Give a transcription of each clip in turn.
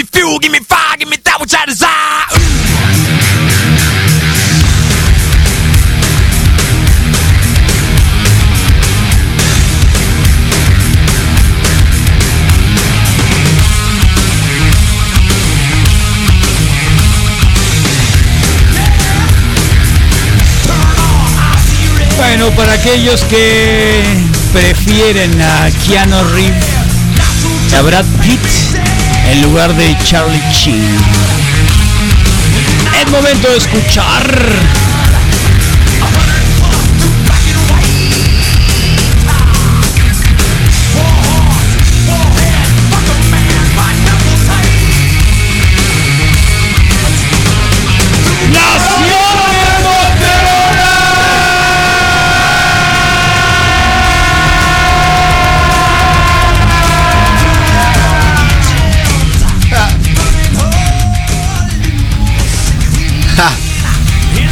me fuel, give me fire, give me that which I desire. Bueno, para aquellos que prefieren a Keanu Reeves, a Brad Pitt en lugar de Charlie Sheen. Es momento de escuchar.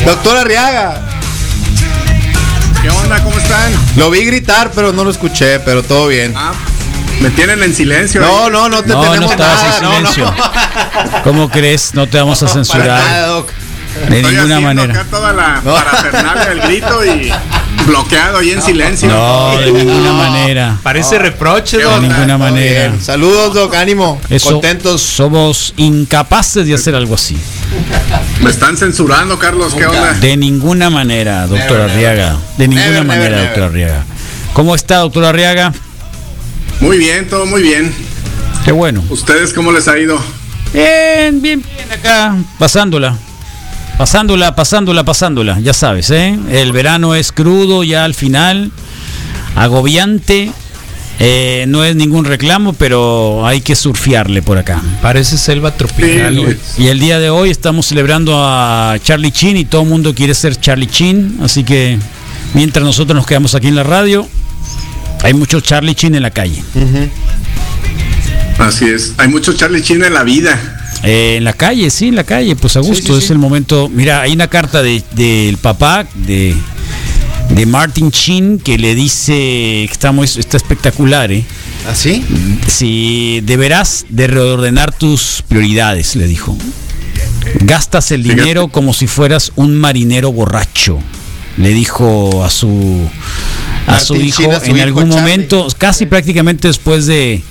Doctor Arriaga. ¿Qué onda? ¿Cómo están? Lo vi gritar, pero no lo escuché, pero todo bien. Ah, me tienen en silencio. No, ahí. no, no te No, no tenemos estabas nada. en no, no. silencio. ¿Cómo crees? No te vamos a Para nada, censurar doc. de Estoy ninguna manera. acá toda la No. parafernalia del grito y bloqueado ahí en silencio. No, de ninguna manera. Parece reproche, ¿Qué don. De ninguna manera. bien. Saludos, Doc, ánimo. Eso, Contentos. Somos incapaces de hacer algo así. Me están censurando, Carlos. ¿Qué onda? De ninguna manera, doctor Never, Arriaga. De ninguna Never, manera, doctor. Arriaga. ¿Cómo está, doctor Arriaga? Muy bien, todo muy bien. Qué bueno. ¿Ustedes cómo les ha ido? Bien, bien, bien acá. Pasándola. Pasándola, pasándola, pasándola. Ya sabes, ¿eh? El verano es crudo ya al final. Agobiante. Eh, no es ningún reclamo, pero hay que surfearle por acá. Parece selva tropical, Sí. Y el día de hoy estamos celebrando a Charlie Chin y todo el mundo quiere ser Charlie Chin. Así que mientras nosotros nos quedamos aquí en la radio, hay mucho Charlie Chin en la calle. Así es. Hay mucho Charlie Chin en la vida. Eh, en la calle, sí, en la calle, pues a gusto, sí, es sí. el momento. Mira, hay una carta de- del papá de, de Martin Chin que le dice que está, muy, está espectacular, ¿eh? ¿Así? Si deberás de reordenar tus prioridades, le dijo. Gastas el dinero como si fueras un marinero borracho, le dijo a su a su hijo Sheen a su en hijo, algún Charlie. momento, casi prácticamente después de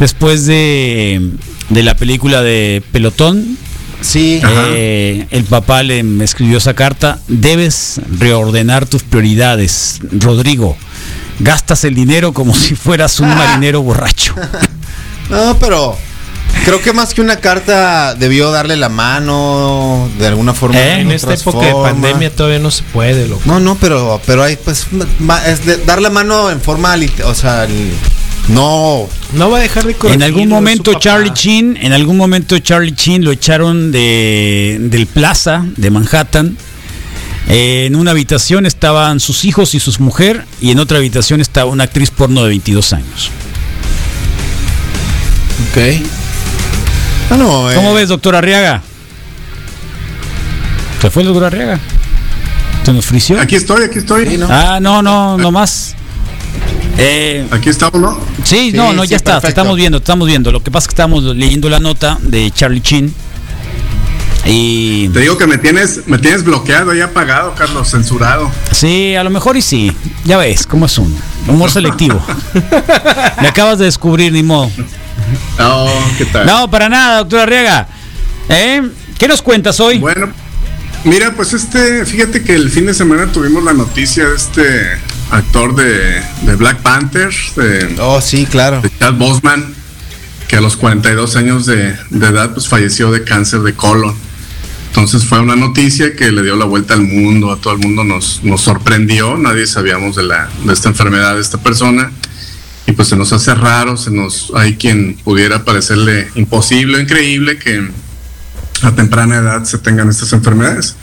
después de de la película de Pelotón, Sí. Eh, el papá le me escribió esa carta. Debes reordenar tus prioridades, Rodrigo. Gastas el dinero como si fueras un marinero borracho. No, pero creo que más que una carta debió darle la mano de alguna forma. ¿Eh? En esta época de pandemia todavía no se puede, loco. No, no, pero pero hay pues ma- es de dar la mano en forma o sea, el- no No va a dejar de corregir. En algún su momento. Charlie Chin, en algún momento Charlie Chin lo echaron de del Plaza de Manhattan. Eh, en una habitación estaban sus hijos y sus mujer y en otra habitación estaba una actriz porno de 22 años. Ok. Bueno, eh, ¿Cómo ves, doctor Arriaga? ¿Se fue el doctor Arriaga? ¿Se nos frició? Aquí estoy, aquí estoy. Sí, ¿no? Ah, no, no, no más. Eh, Aquí estamos, ¿no? sí, Sí, no, no, sí, ya está, te estamos viendo, te estamos viendo. Lo que pasa es que estamos leyendo la nota de Charlie Chin. Y Te digo que me tienes, me tienes bloqueado y apagado, Carlos, censurado. sí, a lo mejor y sí. Ya ves, cómo es uno. Humor selectivo. Me acabas de descubrir, ni modo. No, ¿qué tal? No, para nada, doctor Arriaga. ¿Eh? ¿Qué nos cuentas hoy? Bueno, mira, pues este, fíjate que el fin de semana tuvimos la noticia de este actor de, de Black Panther, de, Oh, sí, claro. de Chad Boseman, que a los 42 años de, de edad pues falleció de cáncer de colon. Entonces fue una noticia que le dio la vuelta al mundo, a todo el mundo nos, nos sorprendió, nadie sabíamos de, la, de esta enfermedad de esta persona. Y pues se nos hace raro, se nos hay quien pudiera parecerle imposible, increíble que a temprana edad se tengan estas enfermedades.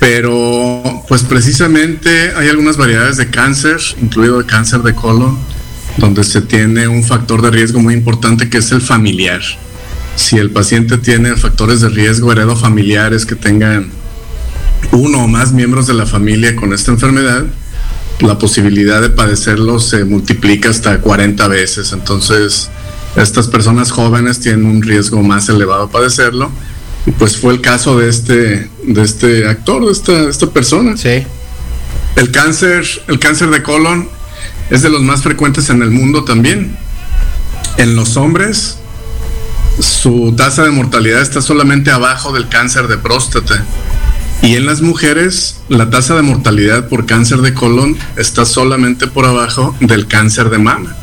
Pero pues precisamente hay algunas variedades de cáncer, incluido el cáncer de colon, donde se tiene un factor de riesgo muy importante que es el familiar. Si el paciente tiene factores de riesgo heredofamiliares que tengan uno o más miembros de la familia con esta enfermedad, la posibilidad de padecerlo se multiplica hasta 40 veces. Entonces, Estas personas jóvenes tienen un riesgo más elevado a padecerlo. Y pues fue el caso de este, de este actor, de esta, de esta persona. Sí. El cáncer, el cáncer de colon es de los más frecuentes en el mundo también. En los hombres, su tasa de mortalidad está solamente abajo del cáncer de próstata. Y en las mujeres, la tasa de mortalidad por cáncer de colon está solamente por abajo del cáncer de mama.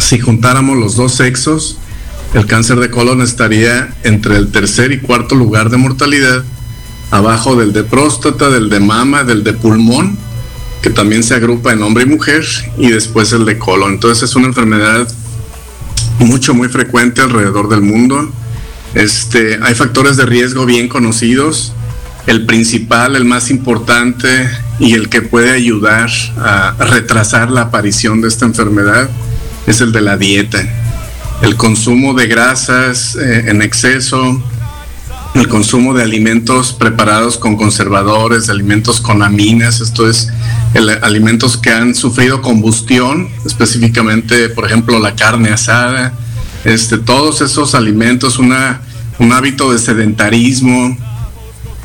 Si juntáramos los dos sexos, el cáncer de colon estaría entre el tercer y cuarto lugar de mortalidad, abajo del de próstata, del de mama, del de pulmón, que también se agrupa en hombre y mujer, y después el de colon. Entonces es una enfermedad mucho, muy frecuente alrededor del mundo. Este, hay factores de riesgo bien conocidos. El principal, el más importante y el que puede ayudar a retrasar la aparición de esta enfermedad es el de la dieta. El consumo de grasas eh, en exceso, el consumo de alimentos preparados con conservadores, alimentos con aminas, esto es, el, alimentos que han sufrido combustión, específicamente, por ejemplo, la carne asada, este, todos esos alimentos, una, un hábito de sedentarismo,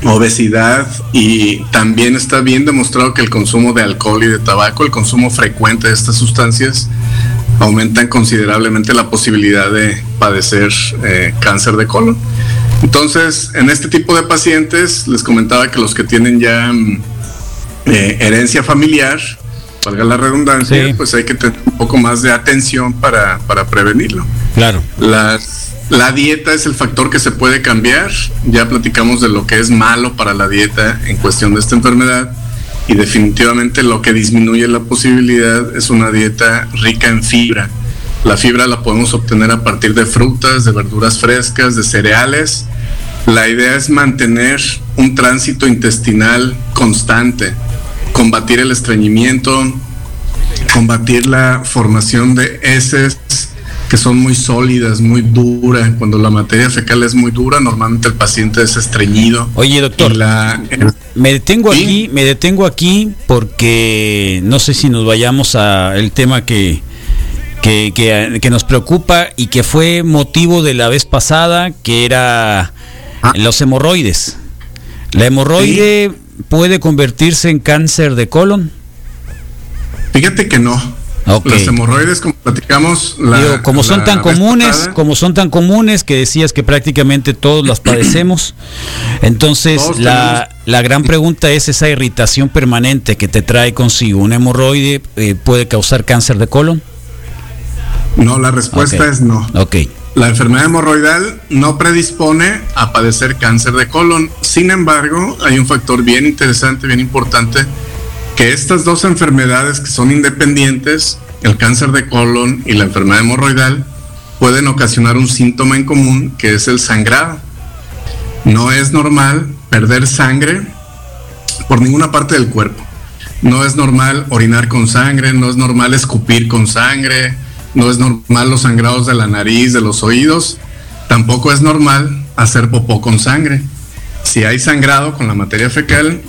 obesidad y también está bien demostrado que el consumo de alcohol y de tabaco, el consumo frecuente de estas sustancias, aumentan considerablemente la posibilidad de padecer eh, cáncer de colon. Entonces, en este tipo de pacientes, les comentaba que los que tienen ya mm, eh, herencia familiar, valga la redundancia, Sí. pues hay que tener un poco más de atención para, para prevenirlo. Claro. Las- la dieta es el factor que se puede cambiar. Ya platicamos de lo que es malo para la dieta en cuestión de esta enfermedad. Y definitivamente lo que disminuye la posibilidad es una dieta rica en fibra. La fibra la podemos obtener a partir de frutas, de verduras frescas, de cereales. La idea es mantener un tránsito intestinal constante, combatir el estreñimiento, combatir la formación de heces que son muy sólidas, muy duras. Cuando la materia fecal es muy dura, normalmente el paciente es estreñido. Oye, doctor. Me detengo Sí. aquí, me detengo aquí porque no sé si nos vayamos a el tema que, que, que- que nos preocupa y que fue motivo de la vez pasada, que era Ah. los hemorroides. ¿La hemorroide puede convertirse en cáncer de colon? fíjate que no. Las hemorroides, como platicamos, la- Digo, como son tan comunes, pasada, como son tan comunes que decías que prácticamente todos las padecemos, entonces la, la gran pregunta es esa irritación permanente que te trae consigo. ¿Un hemorroide eh, puede causar cáncer de colon? No, la respuesta es no. Ok, La enfermedad hemorroidal no predispone a padecer cáncer de colon. Sin embargo, hay un factor bien interesante, bien importante, que estas dos enfermedades que son independientes, el cáncer de colon y la enfermedad hemorroidal, pueden ocasionar un síntoma en común que es el sangrado. No es normal perder sangre por ninguna parte del cuerpo. No es normal orinar con sangre, no es normal escupir con sangre, no es normal los sangrados de la nariz, de los oídos, tampoco es normal hacer popó con sangre. Si hay sangrado con la materia fecal,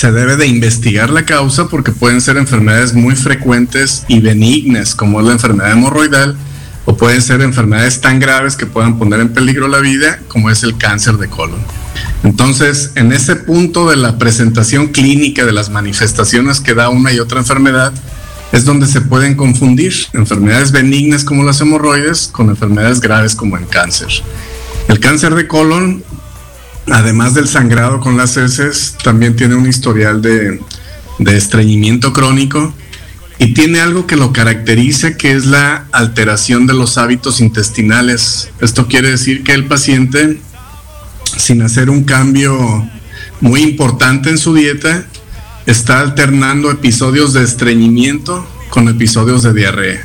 se debe de investigar la causa porque pueden ser enfermedades muy frecuentes y benignas, como es la enfermedad hemorroidal, o pueden ser enfermedades tan graves que puedan poner en peligro la vida, como es el cáncer de colon. Entonces, en ese punto de la presentación clínica de las manifestaciones que da una y otra enfermedad, es donde se pueden confundir enfermedades benignas como las hemorroides con enfermedades graves como el cáncer. El cáncer de colon, además del sangrado con las heces, también tiene un historial de, de estreñimiento crónico y tiene algo que lo caracteriza que es la alteración de los hábitos intestinales. Esto quiere decir que el paciente, sin hacer un cambio muy importante en su dieta, está alternando episodios de estreñimiento con episodios de diarrea.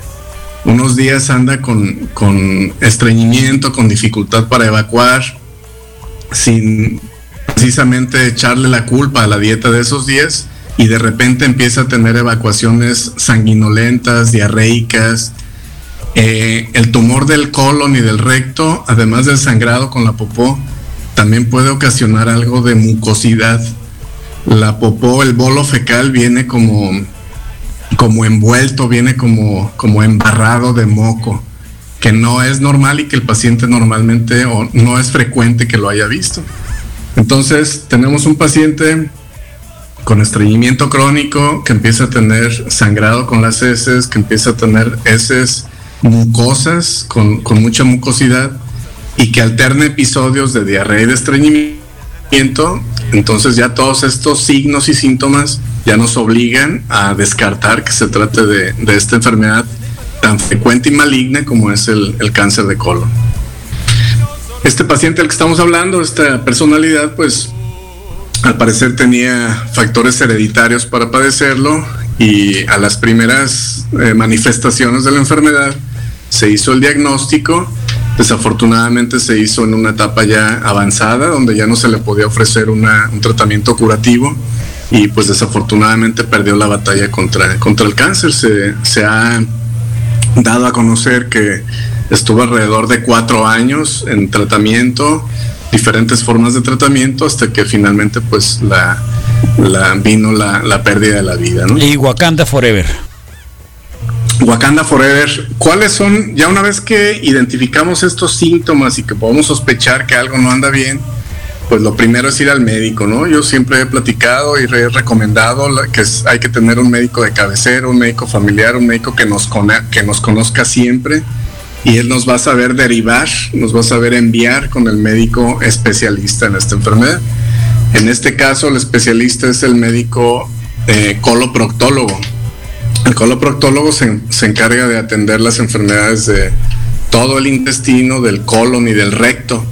Unos días anda con, con estreñimiento, con dificultad para evacuar, sin precisamente echarle la culpa a la dieta de esos días y de repente empieza a tener evacuaciones sanguinolentas, diarreicas. Eh, el tumor del colon y del recto, además del sangrado con la popó, también puede ocasionar algo de mucosidad. La popó, el bolo fecal viene como, como envuelto, viene como, como embarrado de moco. Que no es normal y que el paciente normalmente o no es frecuente que lo haya visto. Entonces, tenemos un paciente con estreñimiento crónico que empieza a tener sangrado con las heces, que empieza a tener heces mucosas con, mucha mucosidad y que alterna episodios de diarrea y de estreñimiento. Entonces ya todos estos signos y síntomas ya nos obligan a descartar que se trate de esta enfermedad tan frecuente y maligna como es el, el cáncer de colon. Este paciente del que estamos hablando, esta personalidad, pues al parecer tenía factores hereditarios para padecerlo y a las primeras eh, manifestaciones de la enfermedad se hizo el diagnóstico. Desafortunadamente se hizo en una etapa ya avanzada donde ya no se le podía ofrecer una, un tratamiento curativo y pues desafortunadamente perdió la batalla contra, contra el cáncer. Se, se ha dado a conocer que estuvo alrededor de cuatro años en tratamiento, diferentes formas de tratamiento, hasta que finalmente pues la, la vino la, la pérdida de la vida. ¿no? Y Wakanda Forever. Wakanda Forever, ¿cuáles son, ya una vez que identificamos estos síntomas y que podemos sospechar que algo no anda bien, pues lo primero es ir al médico, ¿no? Yo siempre he platicado y he recomendado que hay que tener un médico de cabecera, un médico familiar, un médico que nos, que nos conozca siempre y él nos va a saber derivar, nos va a saber enviar con el médico especialista en esta enfermedad. En este caso, el especialista es el médico eh, coloproctólogo. El coloproctólogo se, se encarga de atender las enfermedades de todo el intestino, del colon y del recto.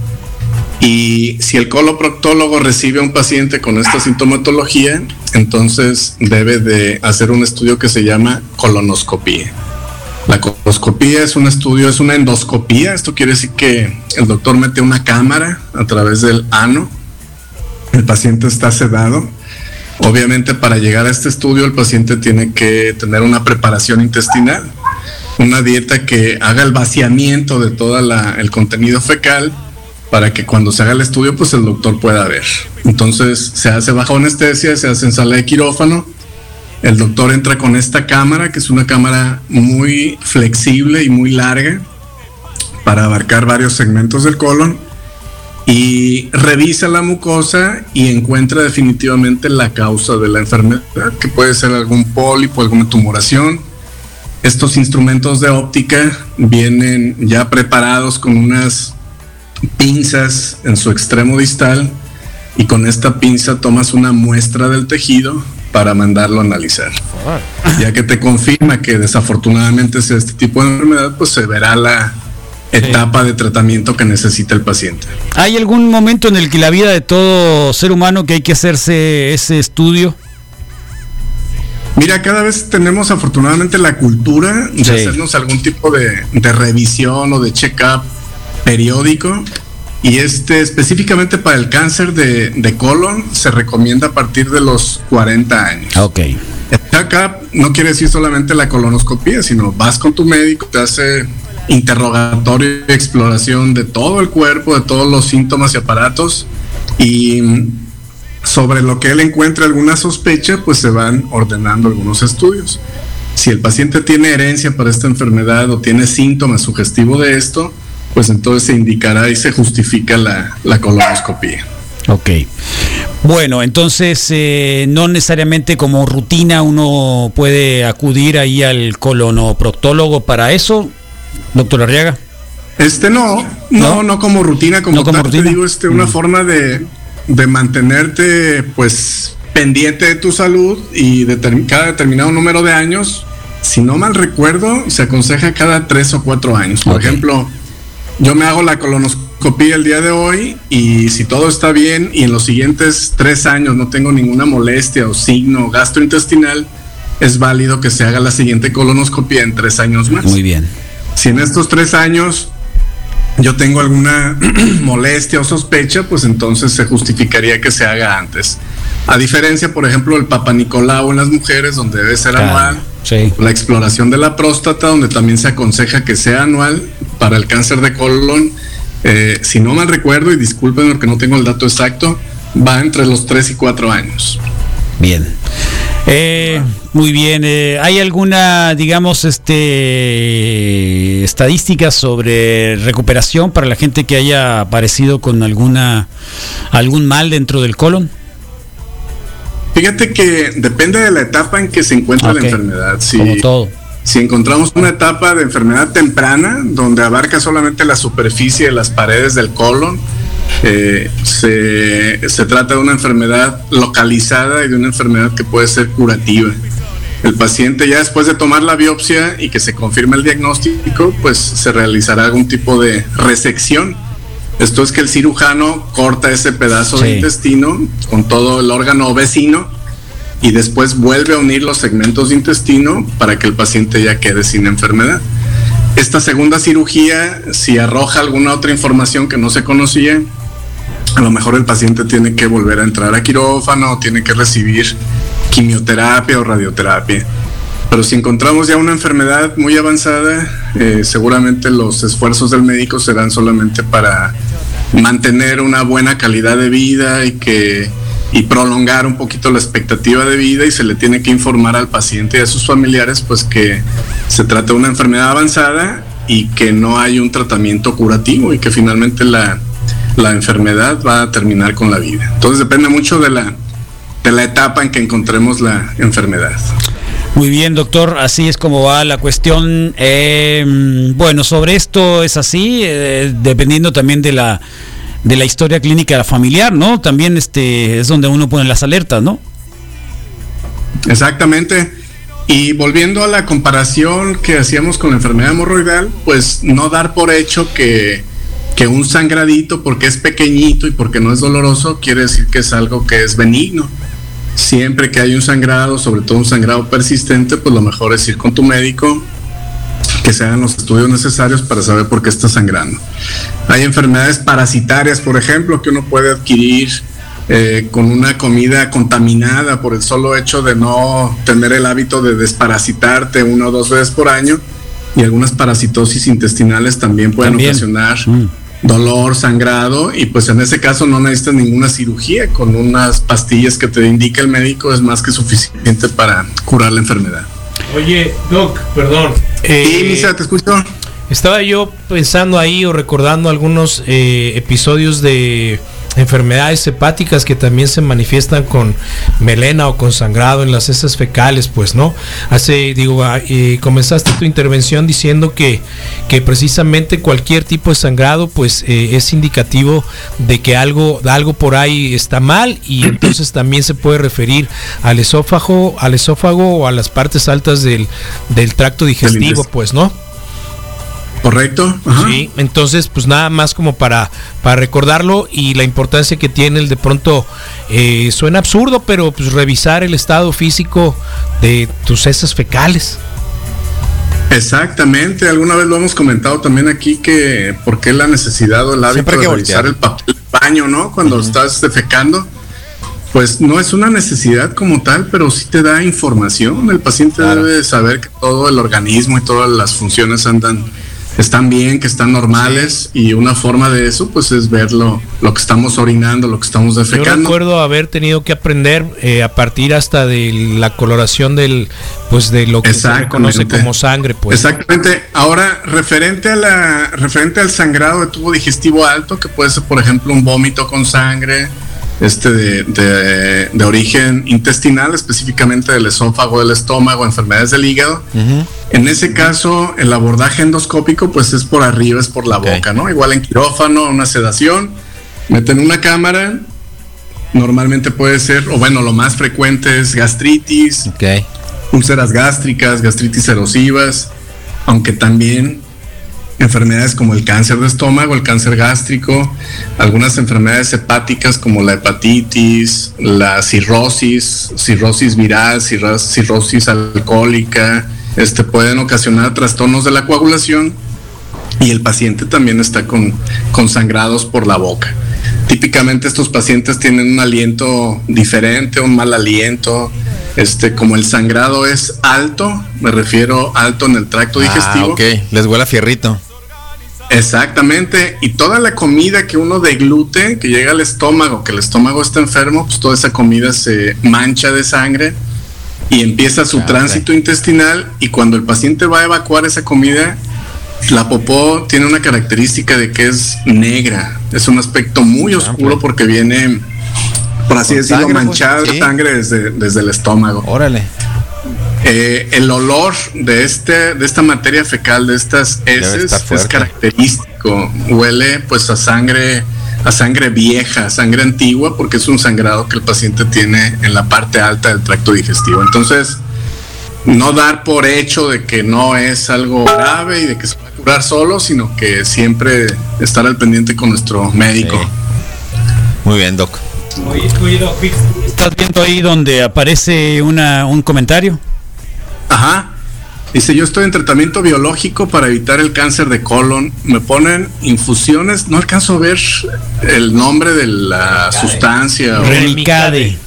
Y si el coloproctólogo recibe a un paciente con esta sintomatología, entonces debe de hacer un estudio que se llama colonoscopía. La colonoscopía es un estudio, es una endoscopía. Esto quiere decir que el doctor mete una cámara a través del ano. El paciente está sedado. Obviamente para llegar a este estudio el paciente tiene que tener una preparación intestinal, una dieta que haga el vaciamiento de todo el contenido fecal para que cuando se haga el estudio pues el doctor pueda ver. Entonces se hace bajo anestesia, se hace en sala de quirófano. El doctor entra con esta cámara, que es una cámara muy flexible y muy larga para abarcar varios segmentos del colon y revisa la mucosa y encuentra definitivamente la causa de la enfermedad, que puede ser algún pólipo, alguna tumoración. Estos instrumentos de óptica vienen ya preparados con unas pinzas en su extremo distal y con esta pinza tomas una muestra del tejido para mandarlo a analizar. Ya que te confirma que desafortunadamente es este tipo de enfermedad, pues se verá la etapa de tratamiento que necesita el paciente. ¿Hay algún momento en el que la vida de todo ser humano que hay que hacerse ese estudio? Mira, cada vez tenemos afortunadamente la cultura de Sí. hacernos algún tipo de, de revisión o de check-up periódico. Y este, específicamente para el cáncer de, de colon, se recomienda a partir de los 40 años. Ok. El check-up no quiere decir solamente la colonoscopía, sino vas con tu médico, te hace interrogatorio y exploración de todo el cuerpo, de todos los síntomas y aparatos. Y sobre lo que él encuentre alguna sospecha, pues se van ordenando algunos estudios. Si el paciente tiene herencia para esta enfermedad o tiene síntomas sugestivos de esto, pues entonces se indicará y se justifica la, la colonoscopía. Ok. Bueno, entonces eh, no necesariamente como rutina uno puede acudir ahí al colonoproctólogo para eso, doctor Arriaga. Este no, no, ¿No? no, como rutina, como, No como tal, te digo, este, una Mm. forma de, de mantenerte pues pendiente de tu salud y de cada determinado número de años. Si no mal recuerdo, se aconseja cada tres o cuatro años. Por ejemplo, yo me hago la colonoscopía el día de hoy y si todo está bien y en los siguientes tres años no tengo ninguna molestia o signo gastrointestinal, es válido que se haga la siguiente colonoscopia en tres años más. Muy bien. Si en estos tres años yo tengo alguna molestia o sospecha, pues entonces se justificaría que se haga antes. A diferencia, por ejemplo, del Papa Nicolau en las mujeres, donde debe ser Claro, anual. sí. La exploración de la próstata, donde también se aconseja que sea anual para el cáncer de colon. eh, si no mal recuerdo, y disculpen porque no tengo el dato exacto, va entre los 3 y 4 años. Bien. Eh, muy bien. eh, ¿Hay alguna, digamos, este estadística sobre recuperación para la gente que haya aparecido con alguna algún mal dentro del colon? Fíjate que depende de la etapa en que se encuentra la enfermedad. Si, Como todo. Si encontramos una etapa de enfermedad temprana, donde abarca solamente la superficie de las paredes del colon, eh, se, se trata de una enfermedad localizada y de una enfermedad que puede ser curativa. El paciente ya después de tomar la biopsia y que se confirme el diagnóstico, pues se realizará algún tipo de resección. Esto es que el cirujano corta ese pedazo Sí. de intestino con todo el órgano vecino y después vuelve a unir los segmentos de intestino para que el paciente ya quede sin enfermedad. Esta segunda cirugía, si arroja alguna otra información que no se conocía, a lo mejor el paciente tiene que volver a entrar a quirófano o tiene que recibir quimioterapia o radioterapia. Pero si encontramos ya una enfermedad muy avanzada, eh, seguramente los esfuerzos del médico serán solamente para mantener una buena calidad de vida y que y prolongar un poquito la expectativa de vida y se le tiene que informar al paciente y a sus familiares pues que se trata de una enfermedad avanzada y que no hay un tratamiento curativo y que finalmente la, la enfermedad va a terminar con la vida. Entonces depende mucho de la, de la etapa en que encontremos la enfermedad. Muy bien, doctor, así es como va la cuestión. Eh, bueno, sobre esto es así, eh, dependiendo también de la de la historia clínica familiar, ¿no? También este es donde uno pone las alertas, ¿no? Exactamente. Y volviendo a la comparación que hacíamos con la enfermedad hemorroidal, pues no dar por hecho que, que un sangradito, porque es pequeñito y porque no es doloroso, quiere decir que es algo que es benigno. Siempre que hay un sangrado, sobre todo un sangrado persistente, pues lo mejor es ir con tu médico, que se hagan los estudios necesarios para saber por qué está sangrando. Hay enfermedades parasitarias, por ejemplo, que uno puede adquirir eh, con una comida contaminada por el solo hecho de no tener el hábito de desparasitarte una o dos veces por año. Y algunas parasitosis intestinales también pueden También. ocasionar Mm. dolor, sangrado, y pues en ese caso no necesitas ninguna cirugía. Con unas pastillas que te indica el médico es más que suficiente para curar la enfermedad. Oye, Doc, perdón. Eh, Misa, te escucho. Estaba yo pensando ahí o recordando algunos eh, episodios de enfermedades hepáticas que también se manifiestan con melena o con sangrado en las heces fecales, pues, ¿no? Hace, digo, eh, comenzaste tu intervención diciendo que, que precisamente cualquier tipo de sangrado, pues, eh, es indicativo de que algo, algo por ahí está mal y entonces también se puede referir al esófago, al esófago o a las partes altas del, del tracto digestivo, pues, ¿no? ¿Correcto? Ajá. Sí, entonces pues nada más como para, para recordarlo y la importancia que tiene el de pronto eh, suena absurdo, pero pues revisar el estado físico de tus heces fecales. Exactamente, alguna vez lo hemos comentado también aquí que por qué la necesidad o el hábito de revisar voltear. el papel de baño, ¿no? Cuando estás defecando, pues no es una necesidad como tal, pero sí te da información. El paciente Claro. debe saber que todo el organismo y todas las funciones andan están bien, que están normales y una forma de eso pues es ver lo, lo que estamos orinando, lo que estamos Yo defecando. recuerdo haber tenido que aprender eh, a partir hasta de la coloración del pues de lo que se Exactamente. como sangre, pues. Exactamente. Ahora, referente a la, referente al sangrado de tubo digestivo alto, que puede ser, por ejemplo, un vómito con sangre, este de, de- de origen intestinal, específicamente del esófago, del estómago, enfermedades del hígado. En ese caso, el abordaje endoscópico, pues es por arriba, es por la boca, ¿no? Igual en quirófano, una sedación, meten una cámara. Normalmente puede ser, o bueno, lo más frecuente es gastritis, Ok. úlceras gástricas, gastritis erosivas, aunque también enfermedades como el cáncer de estómago, el cáncer gástrico, algunas enfermedades hepáticas como la hepatitis, la cirrosis, cirrosis viral, cirro- cirrosis alcohólica, este pueden ocasionar trastornos de la coagulación y el paciente también está con, con sangrados por la boca. Típicamente estos pacientes tienen un aliento diferente, un mal aliento. Este, como el sangrado es alto, me refiero alto en el tracto Ah, digestivo. ok. Les huele a fierrito. Exactamente. Y toda la comida que uno deglute, que llega al estómago, que el estómago está enfermo, pues toda esa comida se mancha de sangre y empieza su Ah, tránsito intestinal y cuando el paciente va a evacuar esa comida, la popó tiene una característica de que es negra, es un aspecto muy oscuro ok. porque viene, por así decirlo, pues, manchada de sangre desde, desde el estómago. Órale. Eh, el olor de este de esta materia fecal de estas heces es característico huele pues a sangre a sangre vieja sangre antigua porque es un sangrado que el paciente tiene en la parte alta del tracto digestivo entonces no dar por hecho de que no es algo grave y de que se va a curar solo sino que siempre estar al pendiente con nuestro médico Sí. Muy bien, Doc. ¿Estás viendo ahí donde aparece una, un comentario? Ajá. Dice, yo estoy en tratamiento biológico para evitar el cáncer de colon. Me ponen infusiones, no alcanzo a ver el nombre de la sustancia. Relicade.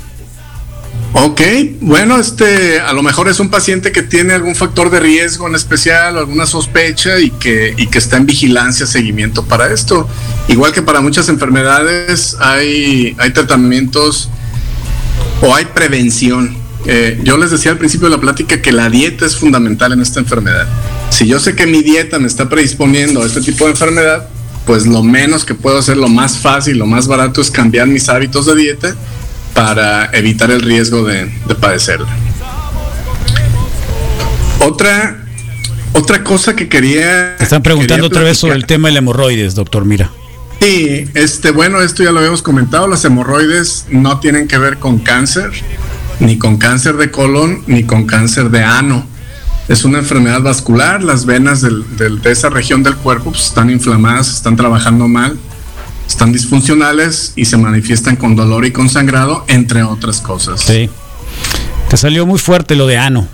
Ok, bueno, este, a lo mejor es un paciente que tiene algún factor de riesgo en especial o alguna sospecha y que, y que está en vigilancia, seguimiento para esto. Igual que para muchas enfermedades hay, hay tratamientos o hay prevención. Eh, yo les decía al principio de la plática que la dieta es fundamental en esta enfermedad. Si yo sé que mi dieta me está predisponiendo a este tipo de enfermedad, pues lo menos que puedo hacer, lo más fácil, lo más barato es cambiar mis hábitos de dieta para evitar el riesgo de, de padecerla. Otra, otra cosa que quería... Te están preguntando otra vez sobre el tema del hemorroides, doctor Mira. Sí, este, bueno, esto ya lo habíamos comentado, las hemorroides no tienen que ver con cáncer, ni con cáncer de colon, ni con cáncer de ano. Es una enfermedad vascular, las venas del- del- de esa región del cuerpo pues, están inflamadas, están trabajando mal, están disfuncionales y se manifiestan con dolor y con sangrado, entre otras cosas. Sí. Te salió muy fuerte lo de ano.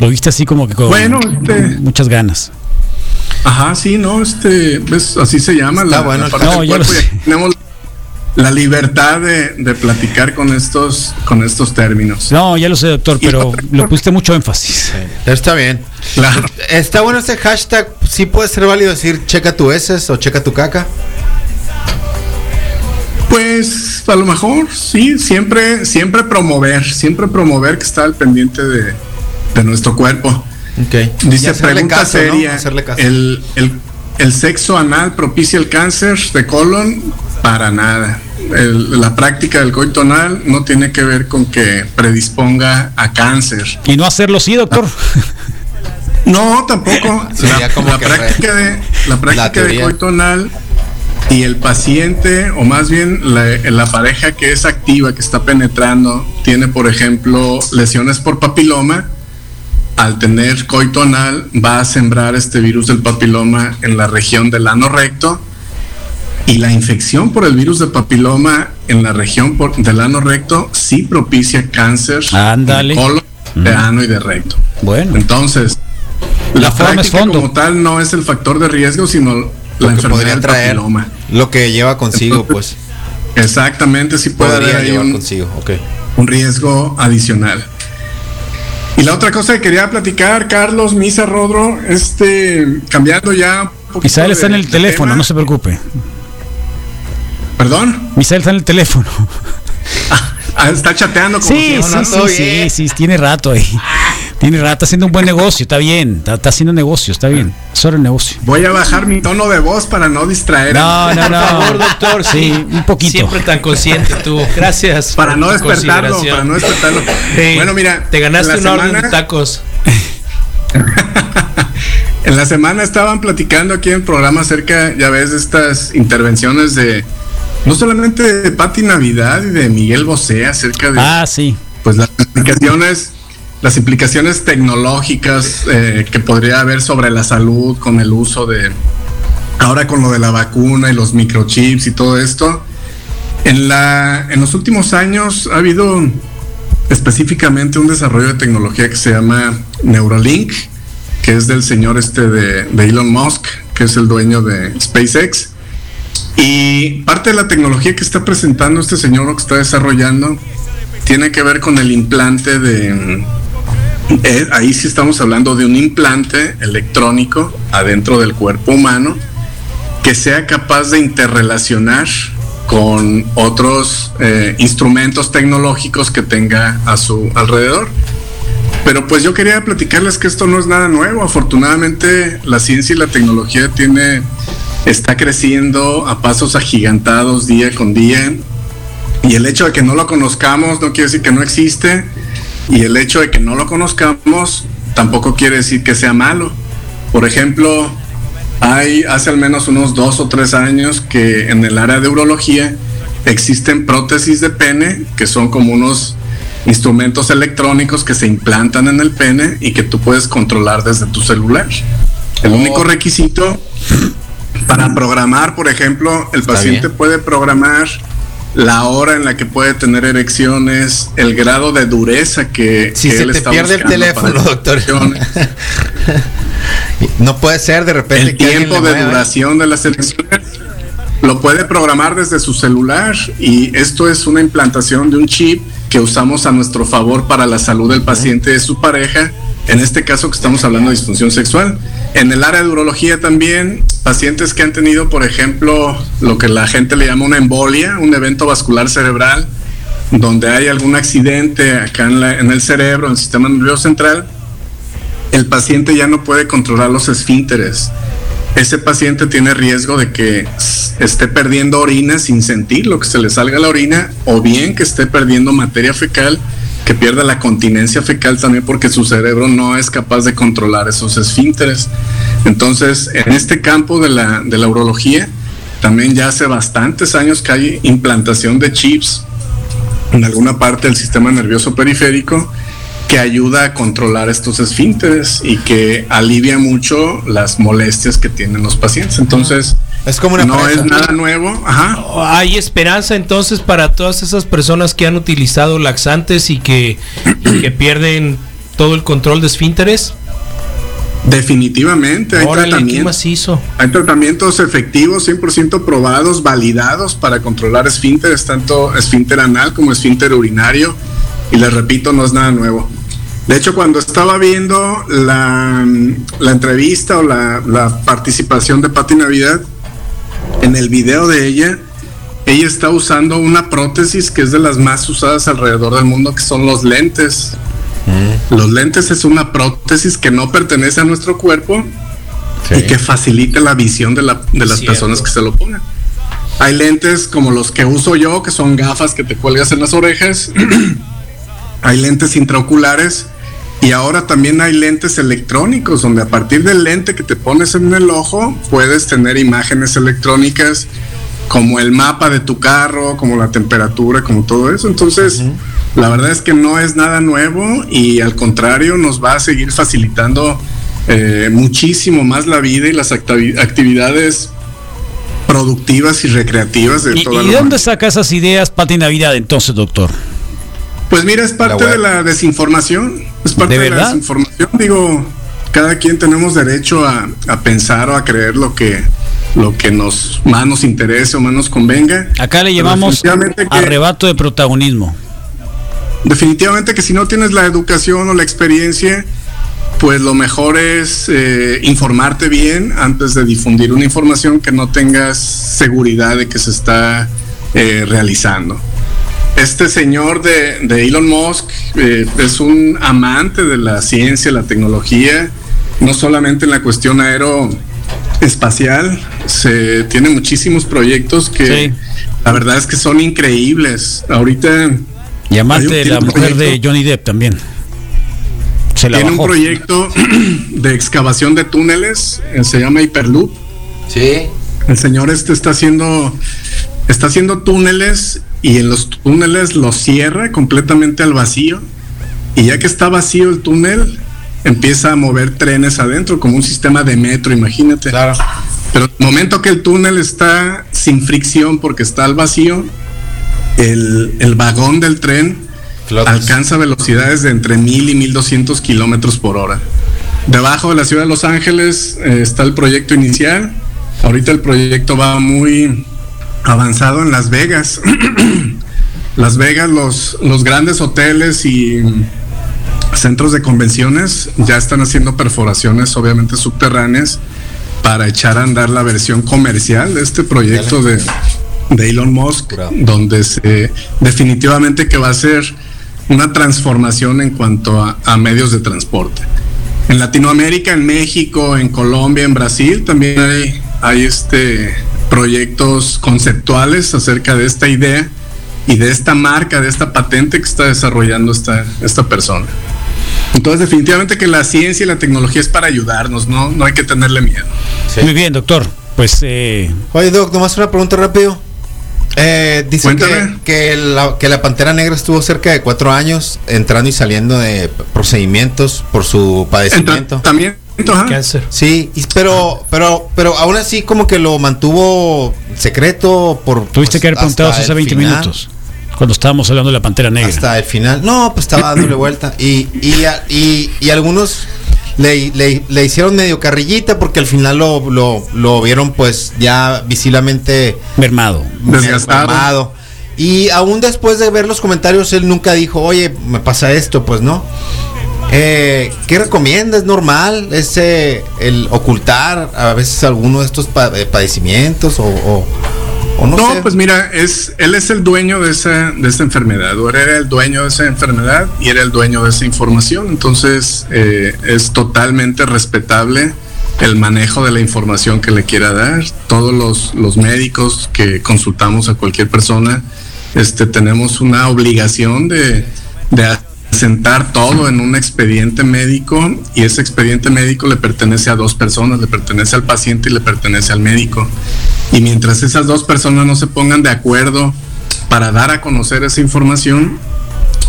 Lo viste así como que con Bueno, este- muchas ganas. Ajá, sí, no, este, ves, así se llama Está la, bueno la parte No, del cuerpo y sé. aquí tenemos la libertad de, de platicar con estos, con estos términos. No, ya lo sé, doctor, pero cosa- pusiste mucho énfasis. Está bien. Claro. Está bueno este hashtag. Sí puede ser válido decir checa tu heces o checa tu caca. Pues a lo mejor sí, siempre, siempre promover, siempre promover que está al pendiente de, de nuestro cuerpo. Ok. Y Dice pregunta caso, ¿no? seria. Hacerle caso. El, el, el sexo anal propicia el cáncer de colon? Para nada. El- la práctica del coito anal no tiene que ver con que predisponga a cáncer. Y no hacerlo sí, doctor. No, tampoco. Sería la, como la que práctica re- de la práctica de teoría. coito anal y el paciente o más bien la, la pareja que es activa que está penetrando tiene por ejemplo lesiones por papiloma al tener coito anal va a sembrar este virus del papiloma en la región del ano recto y la infección por el virus del papiloma en la región por- del ano recto sí propicia cáncer de colon, de ano y de recto. Bueno, Entonces, La la, forma es fondo. como tal no es el factor de riesgo, sino la Lo que enfermedad podría del traer. papiloma. Lo que lleva consigo, pues. Exactamente, sí puede Podría haber ahí un, consigo. Ok. un riesgo adicional. Y la otra cosa que quería platicar, Carlos, Misa, Rodro, este, cambiando ya. un Misael está en de- el de teléfono, tema. no se preocupe. Perdón, Misael está en el teléfono. Ah, está chateando como Sí, si- sí, no, sí, todo sí, bien. sí, tiene rato ahí. Tiene rato, está haciendo un buen negocio, está bien, está, está haciendo negocio, está bien. Hora el negocio. Voy a bajar mi tono de voz para no distraer. a- No, no, no. Por favor, doctor, Sí, un poquito. Siempre tan consciente tú. Gracias. Para no despertarlo, para no despertarlo. Sí, Bueno, mira, Te ganaste una orden de tacos. En la semana estaban platicando aquí en el programa acerca, ya ves, de estas intervenciones de no solamente de Pati Navidad y de Miguel Bosé acerca de Ah, sí. pues las implicaciones, las implicaciones tecnológicas eh, que podría haber sobre la salud con el uso de ahora con lo de la vacuna y los microchips y todo esto. En la en los últimos años ha habido específicamente un desarrollo de tecnología que se llama Neuralink, que es del señor este de, de Elon Musk, que es el dueño de SpaceX. Y parte de la tecnología que está presentando este señor, lo que está desarrollando, tiene que ver con el implante de... eh, ahí sí estamos hablando de un implante electrónico adentro del cuerpo humano que sea capaz de interrelacionar con otros eh, instrumentos tecnológicos que tenga a su alrededor. Pero pues yo quería platicarles que esto no es nada nuevo. Afortunadamente la ciencia y la tecnología tiene está creciendo a pasos agigantados día con día. Y el hecho de que no lo conozcamos no quiere decir que no existe. Y el hecho de que no lo conozcamos tampoco quiere decir que sea malo. Por ejemplo, hay hace al menos unos dos o tres años que en el área de urología existen prótesis de pene que son como unos instrumentos electrónicos que se implantan en el pene y que tú puedes controlar desde tu celular. El Oh. único requisito para programar, por ejemplo, el paciente bien. puede programar la hora en la que puede tener erecciones, el grado de dureza que, Si que se él te está pierde el teléfono, doctor. erecciones, No puede ser de repente el que tiempo de duración de las elecciones lo puede programar desde su celular y esto es una implantación de un chip que usamos a nuestro favor para la salud del paciente y de su pareja, en este caso que estamos hablando de disfunción sexual. En el área de urología también, pacientes que han tenido, por ejemplo, lo que la gente le llama una embolia, un evento vascular cerebral, donde hay algún accidente acá en, la- en el cerebro, en el sistema nervioso central, el paciente ya no puede controlar los esfínteres. Ese paciente tiene riesgo de que esté perdiendo orina sin sentir lo que se le salga la orina o bien que esté perdiendo materia fecal, que pierda la continencia fecal también porque su cerebro no es capaz de controlar esos esfínteres. Entonces, en este campo de la, de la urología, también ya hace bastantes años que hay implantación de chips en alguna parte del sistema nervioso periférico que ayuda a controlar estos esfínteres y que alivia mucho las molestias que tienen los pacientes. Entonces, Es como una no presa. es nada nuevo. Ajá. ¿Hay esperanza entonces para todas esas personas que han utilizado laxantes y que, y que pierden todo el control de esfínteres? Definitivamente hay Órale, qué tratamientos. Hay tratamientos efectivos, 100% probados, validados para controlar esfínteres, tanto esfínter anal como esfínter urinario. Y les repito, no es nada nuevo. De hecho, cuando estaba viendo la, la entrevista o la, la participación de Patti Navidad, en el video de ella, ella está usando una prótesis que es de las más usadas alrededor del mundo, que son los lentes. Los lentes es una prótesis que no pertenece a nuestro cuerpo, Sí. y que facilite la visión de, la- de las Cierto. personas que se lo ponen. Hay lentes como los que uso yo, que son gafas que te cuelgas en las orejas. hay lentes intraoculares y ahora también hay lentes electrónicos, donde a partir del lente que te pones en el ojo puedes tener imágenes electrónicas como el mapa de tu carro, como la temperatura, como todo eso. Entonces, la verdad es que no es nada nuevo y al contrario nos va a seguir facilitando eh, muchísimo más la vida y las actividades productivas y recreativas de ¿Y, toda y la de dónde saca esas ideas Pati Navidad entonces, doctor? Pues mira, es parte de la desinformación. Es parte ¿De de, la verdad? desinformación. Digo, cada quien tenemos derecho a, a pensar o a creer lo que lo que nos más nos interese o más nos convenga. Acá le llamamos que- arrebato de protagonismo. Definitivamente que si no tienes la educación o la experiencia, pues lo mejor es eh, informarte bien antes de difundir una información que no tengas seguridad de que se está eh, realizando. Este señor de, de Elon Musk eh, es un amante de la ciencia, la tecnología, no solamente en la cuestión aeroespacial, se tiene muchísimos proyectos que Sí. la verdad es que son increíbles. Ahorita Y amante la mujer de. Johnny Depp también. Se la tiene un proyecto de excavación de túneles, eh, se llama Hyperloop. Sí. El señor este está haciendo está haciendo túneles y en los túneles los cierra completamente al vacío y ya que está vacío el túnel empieza a mover trenes adentro como un sistema de metro, imagínate. Claro. Pero el momento que el túnel está sin fricción porque está al vacío, el, el vagón del tren Flotas. alcanza velocidades de entre 1000 y 1200 kilómetros por hora. Debajo de la ciudad de Los Ángeles eh, está el proyecto inicial. Ahorita el proyecto va muy avanzado en Las Vegas. Las Vegas, los, los grandes hoteles y centros de convenciones ya están haciendo perforaciones, obviamente subterráneas, para echar a andar la versión comercial de este proyecto de, de Elon Musk, donde se definitivamente que va a ser una transformación en cuanto a, a medios de transporte. En Latinoamérica, en México, en Colombia, en Brasil, también hay, hay este, proyectos conceptuales acerca de esta idea y de esta marca, de esta patente que está desarrollando esta, esta persona. Entonces, definitivamente que la ciencia y la tecnología es para ayudarnos, no, no hay que tenerle miedo. Muy bien, doctor. Pues eh, Oye, Doc, nomás una pregunta rápido. Eh, dice que, Cuéntame. que, la, que la Pantera Negra estuvo cerca de cuatro años entrando y saliendo de procedimientos por su padecimiento. También, Cáncer. Sí, y- pero, pero, pero aún así como que lo mantuvo secreto por... tuviste pues, que haber preguntado hasta hace el 20 final. minutos. Cuando estábamos hablando de la pantera negra. Hasta el final. No, pues estaba dándole vuelta. Y, y, y, y algunos le, le- le hicieron medio carrillita porque al final lo, lo, lo vieron pues ya visiblemente Mermado. Desgastado. mermado. Y aún después de ver los comentarios, él nunca dijo, oye, me pasa esto, pues no. Eh, ¿Qué recomienda? ¿Es normal ese el ocultar a veces alguno de estos eh, padecimientos o, o, o no, No, sé? pues mira, es, él es el dueño de esa, de esa enfermedad, o era el dueño de esa enfermedad y era el dueño de esa información. Entonces, eh, es totalmente respetable el manejo de la información que le quiera dar. Todos los, los médicos que consultamos a cualquier persona, este, tenemos una obligación de, de asentar todo en un expediente médico y ese expediente médico le pertenece a dos personas, le pertenece al paciente y le pertenece al médico. Y mientras esas dos personas no se pongan de acuerdo para dar a conocer esa información,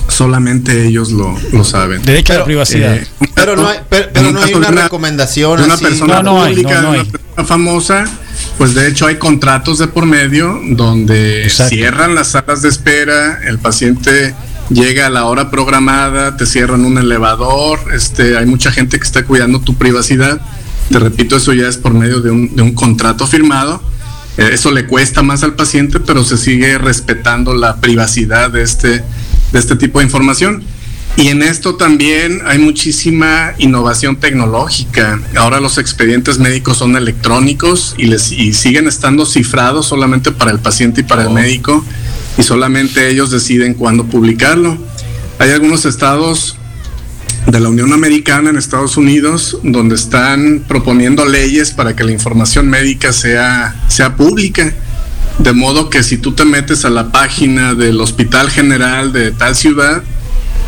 solamente ellos lo, lo saben. Derecho a la privacidad. Eh, Pero no hay, pero, en pero un no hay una recomendación de una así. persona No, no hay, pública, no, no de hay. una persona famosa, pues de hecho hay contratos de por medio donde Exacto. cierran las salas de espera, el paciente llega a la hora programada, te cierran un elevador, este, hay mucha gente que está cuidando tu privacidad. Te repito, eso ya es por medio de un, de un contrato firmado. Eh, Eso le cuesta más al paciente, pero se sigue respetando la privacidad de este, de este tipo de información. Y en esto también hay muchísima innovación tecnológica. Ahora los expedientes médicos son electrónicos y, les, y siguen estando cifrados solamente para el paciente y para el médico y solamente ellos deciden cuándo publicarlo. Hay algunos estados de la Unión Americana en Estados Unidos donde están proponiendo leyes para que la información médica sea, sea pública. De modo que si tú te metes a la página del Hospital General de tal ciudad,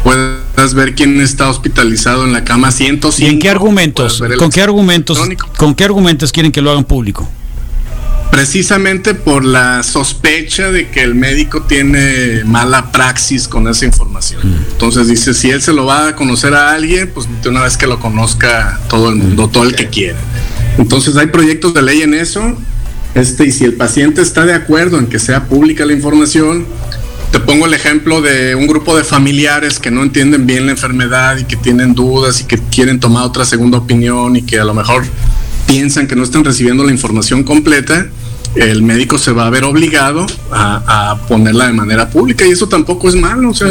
puedas ver quién está hospitalizado en la cama 105. ¿Y en qué argumentos? ¿Con qué argumentos? ¿Con qué argumentos quieren que lo hagan público? Precisamente por la sospecha de que el médico tiene mala praxis con esa información. Entonces dice, si él se lo va a conocer a alguien, pues de una vez que lo conozca todo el mundo, todo el que quiera. Entonces hay proyectos de ley en eso. Este, y si el paciente está de acuerdo en que sea pública la información, te pongo el ejemplo de un grupo de familiares que no entienden bien la enfermedad y que tienen dudas y que quieren tomar otra segunda opinión y que a lo mejor piensan que no están recibiendo la información completa, el médico se va a ver obligado a, a ponerla de manera pública y eso tampoco es malo. O sea,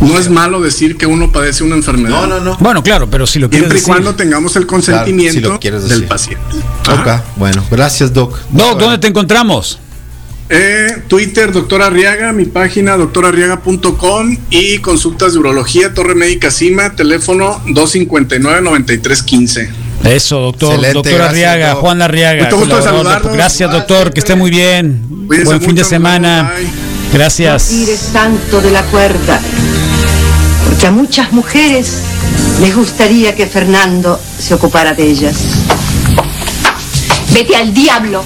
no es malo decir que uno padece una enfermedad. No, no, no. Bueno, claro, pero si lo quieres Siempre y decir. cuando tengamos el consentimiento si lo quieres del paciente. Ok, Ajá. bueno, gracias, Doc. Doc, ¿dónde te encontramos? Eh, Twitter, doctor Arriaga, mi página doctorarriaga.com y consultas de urología, Torre Médica Cima, teléfono 259-9315. Eso, doctor. Excelente, doctor Arriaga. Juan Arriaga. Mucho gusto de colaborador. saludarlos. Gracias, doctor. Que esté muy bien. Cuídense Buen fin de semana. bye. Gracias. tires tanto de la cuerda, porque a muchas mujeres les gustaría que Fernando se ocupara de ellas. Vete al diablo.